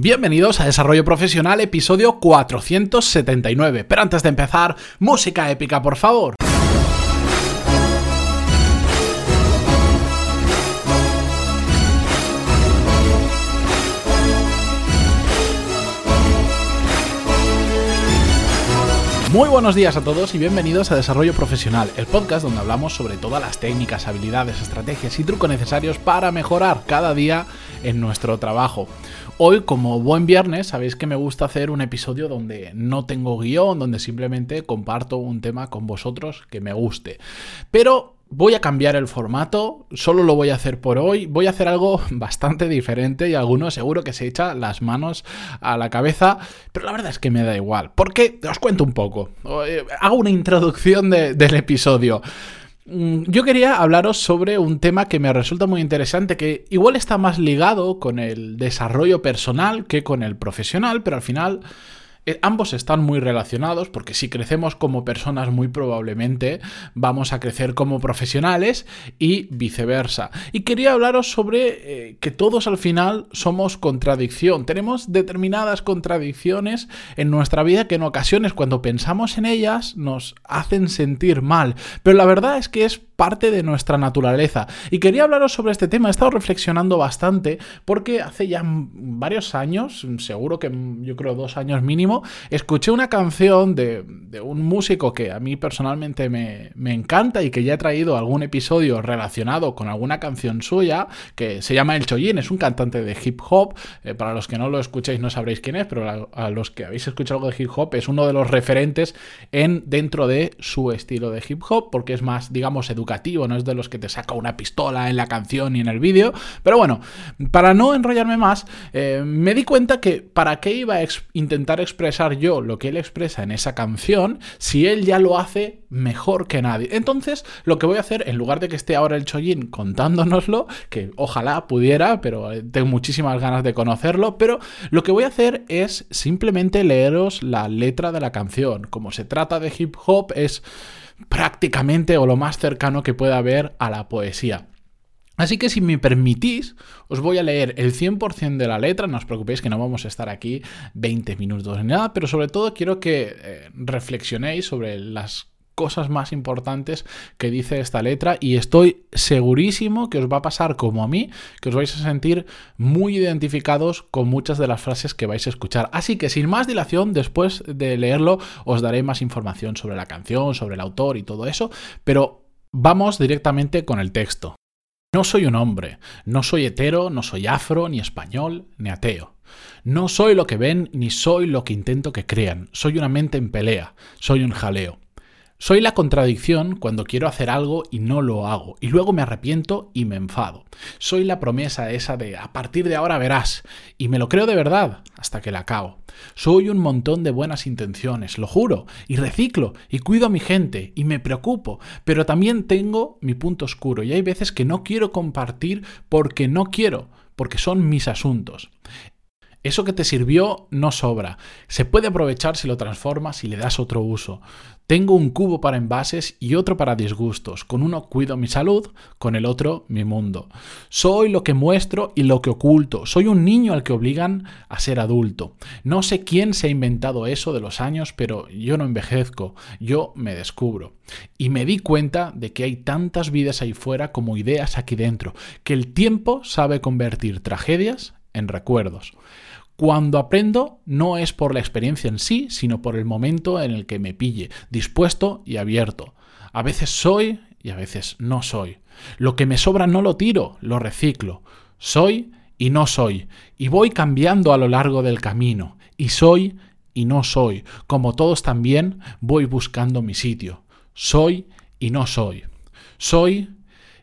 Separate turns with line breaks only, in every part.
Bienvenidos a Desarrollo Profesional, episodio 479. Pero antes de empezar, música épica, por favor. Muy buenos días a todos y bienvenidos a Desarrollo Profesional, el podcast donde hablamos sobre todas las técnicas, habilidades, estrategias y trucos necesarios para mejorar cada día en nuestro trabajo. Hoy, como buen viernes, sabéis que me gusta hacer un episodio donde no tengo guion, donde simplemente comparto un tema con vosotros que me guste. Pero voy a cambiar el formato, solo lo voy a hacer por hoy, voy a hacer algo bastante diferente y alguno seguro que se echa las manos a la cabeza, pero la verdad es que me da igual, porque os cuento un poco, eh, hago una introducción del episodio. Mm, yo quería hablaros sobre un tema que me resulta muy interesante, que igual está más ligado con el desarrollo personal que con el profesional, pero al final eh, ambos están muy relacionados porque si crecemos como personas muy probablemente vamos a crecer como profesionales y viceversa. Y quería hablaros sobre eh, que todos al final somos contradicción. Tenemos determinadas contradicciones en nuestra vida que en ocasiones cuando pensamos en ellas nos hacen sentir mal. Pero la verdad es que es parte de nuestra naturaleza. Y quería hablaros sobre este tema. He estado reflexionando bastante porque hace ya varios años, seguro que yo creo dos años mínimo, escuché una canción de, un músico que a mí personalmente me, encanta y que ya he traído algún episodio relacionado con alguna canción suya, que se llama El Choyin, es un cantante de hip hop. Eh, para los que no lo escuchéis no sabréis quién es, pero a, a, los que habéis escuchado algo de hip hop es uno de los referentes en, dentro de su estilo de hip hop, porque es más, digamos, educativo no es de los que te saca una pistola en la canción y en el vídeo. Pero bueno, para no enrollarme más, eh, me di cuenta que para qué iba a intentar expresar yo lo que él expresa en esa canción si él ya lo hace mejor que nadie. Entonces, lo que voy a hacer, en lugar de que esté ahora el Choyin contándonoslo, que ojalá pudiera, pero eh, tengo muchísimas ganas de conocerlo, pero lo que voy a hacer es simplemente leeros la letra de la canción. Como se trata de hip hop, es prácticamente o lo más cercano que pueda haber a la poesía. Así que si me permitís, os voy a leer el 100% de la letra, no os preocupéis que no vamos a estar aquí 20 minutos ni nada, pero sobre todo quiero que eh, reflexionéis sobre las cosas más importantes que dice esta letra y estoy segurísimo que os va a pasar como a mí, que os vais a sentir muy identificados con muchas de las frases que vais a escuchar. Así que sin más dilación, después de leerlo os daré más información sobre la canción, sobre el autor y todo eso, pero vamos directamente con el texto. No soy un hombre, no soy hetero, no soy afro, ni español, ni ateo. No soy lo que ven, ni soy lo que intento que crean. Soy una mente en pelea, soy un jaleo. Soy la contradicción cuando quiero hacer algo y no lo hago, y luego me arrepiento y me enfado. Soy la promesa esa de a partir de ahora verás, y me lo creo de verdad hasta que la acabo. Soy un montón de buenas intenciones, lo juro, y reciclo, y cuido a mi gente, y me preocupo, pero también tengo mi punto oscuro, y hay veces que no quiero compartir porque no quiero, porque son mis asuntos. Eso que te sirvió no sobra. Se puede aprovechar si lo transformas y le das otro uso. Tengo un cubo para envases y otro para disgustos. Con uno cuido mi salud, con el otro mi mundo. Soy lo que muestro y lo que oculto. Soy un niño al que obligan a ser adulto. No sé quién se ha inventado eso de los años, pero yo no envejezco, yo me descubro. Y me di cuenta de que hay tantas vidas ahí fuera como ideas aquí dentro, que el tiempo sabe convertir tragedias en recuerdos. Cuando aprendo no es por la experiencia en sí, sino por el momento en el que me pille, dispuesto y abierto. A veces soy y a veces no soy. Lo que me sobra no lo tiro, lo reciclo. Soy y no soy. Y voy cambiando a lo largo del camino. Y soy y no soy. Como todos también voy buscando mi sitio. Soy y no soy. Soy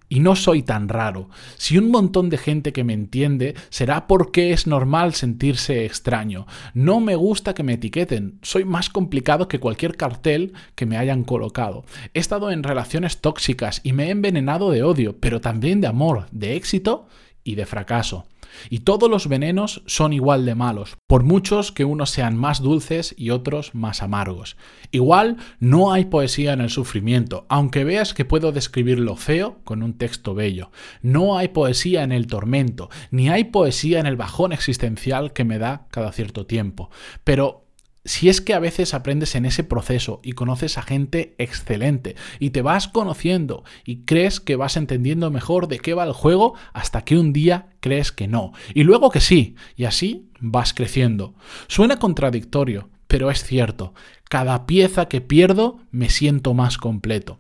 y no soy tan raro. Si un montón de gente que me entiende, será porque es normal sentirse extraño. No me gusta que me etiqueten. Soy más complicado que cualquier cartel que me hayan colocado. He estado en relaciones tóxicas y me he envenenado de odio, pero también de amor, de éxito y de fracaso. Y todos los venenos son igual de malos, por muchos que unos sean más dulces y otros más amargos. Igual no hay poesía en el sufrimiento, aunque veas que puedo describir lo feo con un texto bello. No hay poesía en el tormento, ni hay poesía en el bajón existencial que me da cada cierto tiempo. Pero si es que a veces aprendes en ese proceso y conoces a gente excelente y te vas conociendo y crees que vas entendiendo mejor de qué va el juego hasta que un día crees que no y luego que sí y así vas creciendo. Suena contradictorio, pero es cierto, cada pieza que pierdo me siento más completo.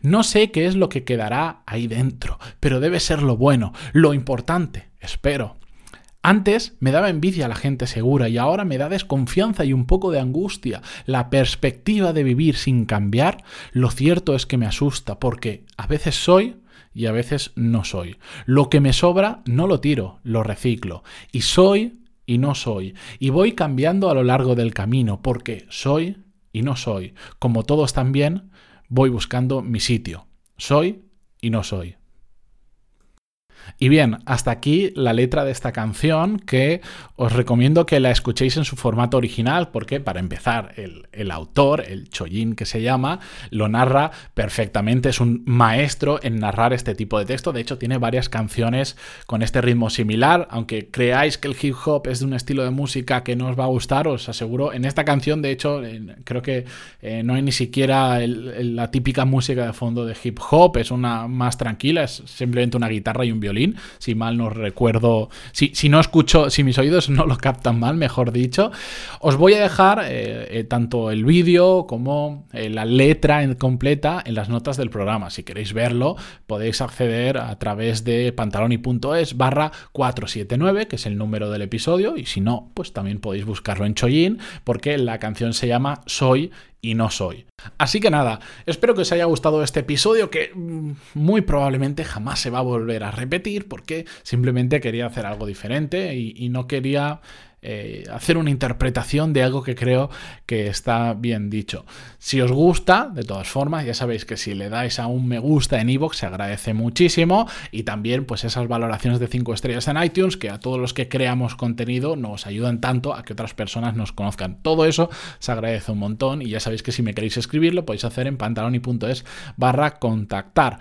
No sé qué es lo que quedará ahí dentro, pero debe ser lo bueno, lo importante, espero. Antes me daba envidia la gente segura y ahora me da desconfianza y un poco de angustia. La perspectiva de vivir sin cambiar, lo cierto es que me asusta porque a veces soy y a veces no soy. Lo que me sobra no lo tiro, lo reciclo. Y soy y no soy. Y voy cambiando a lo largo del camino porque soy y no soy. Como todos también, voy buscando mi sitio. Soy y no soy. Y bien, hasta aquí la letra de esta canción que os recomiendo que la escuchéis en su formato original porque para empezar el, autor, el Choyin que se llama, lo narra perfectamente, es un maestro en narrar este tipo de texto, de hecho tiene varias canciones con este ritmo similar, aunque creáis que el hip hop es de un estilo de música que no os va a gustar, os aseguro, en esta canción de hecho creo que eh, no hay ni siquiera la típica música de fondo de hip hop, es una más tranquila, es simplemente una guitarra y un violín si mal no recuerdo, si, no escucho, si mis oídos no lo captan mal, mejor dicho. Os voy a dejar eh, eh, tanto el vídeo como eh, la letra completa en las notas del programa. Si queréis verlo, podéis acceder a través de pantaloni.es barra 479, que es el número del episodio, y si no, pues también podéis buscarlo en Choyin, porque la canción se llama Soy y no soy. Así que nada, espero que os haya gustado este episodio que mm, muy probablemente jamás se va a volver a repetir porque simplemente quería hacer algo diferente y, y no quería eh, hacer una interpretación de algo que creo que está bien dicho. Si os gusta, de todas formas, ya sabéis que si le dais a un me gusta en iVoox se agradece muchísimo y también pues esas valoraciones de 5 estrellas en iTunes que a todos los que creamos contenido nos ayudan tanto a que otras personas nos conozcan. Todo eso se agradece un montón y ya sabéis que si me queréis escribir lo podéis hacer en pantaloni.es barra contactar.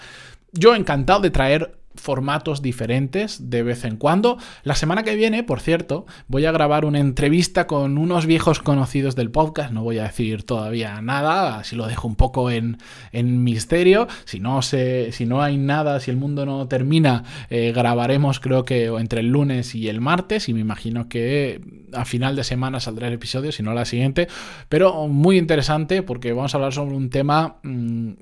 Yo encantado de traer formatos diferentes de vez en cuando. La semana que viene, por cierto, voy a grabar una entrevista con unos viejos conocidos del podcast. No voy a decir todavía nada, así lo dejo un poco en, misterio. Si no, se, si no hay nada, si el mundo no termina, eh, grabaremos creo que entre el lunes y el martes y me imagino que a final de semana saldrá el episodio, si no la siguiente. Pero muy interesante porque vamos a hablar sobre un tema... Mm,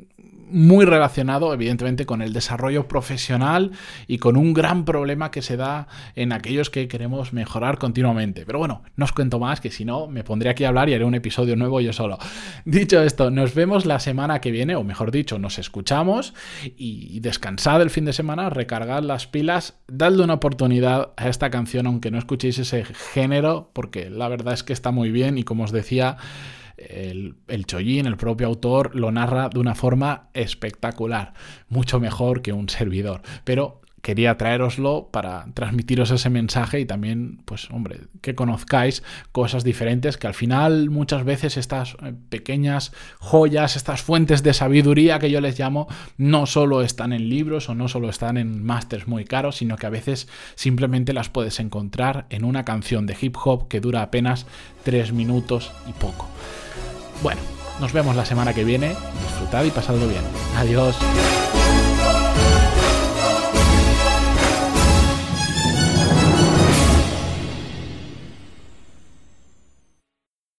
muy relacionado evidentemente con el desarrollo profesional y con un gran problema que se da en aquellos que queremos mejorar continuamente. Pero bueno, no os cuento más, que si no me pondré aquí a hablar y haré un episodio nuevo yo solo. Dicho esto, nos vemos la semana que viene, o mejor dicho, nos escuchamos y descansad el fin de semana, recargad las pilas, dadle una oportunidad a esta canción aunque no escuchéis ese género, porque la verdad es que está muy bien y como os decía, el, el Chollín, el propio autor, lo narra de una forma espectacular, mucho mejor que un servidor. Pero quería traeroslo para transmitiros ese mensaje y también, pues hombre, que conozcáis cosas diferentes, que al final muchas veces estas eh, pequeñas joyas, estas fuentes de sabiduría que yo les llamo, no solo están en libros o no solo están en másters muy caros, sino que a veces simplemente las puedes encontrar en una canción de hip hop que dura apenas tres minutos y poco. Bueno, nos vemos la semana que viene. Disfrutad y pasadlo bien. Adiós.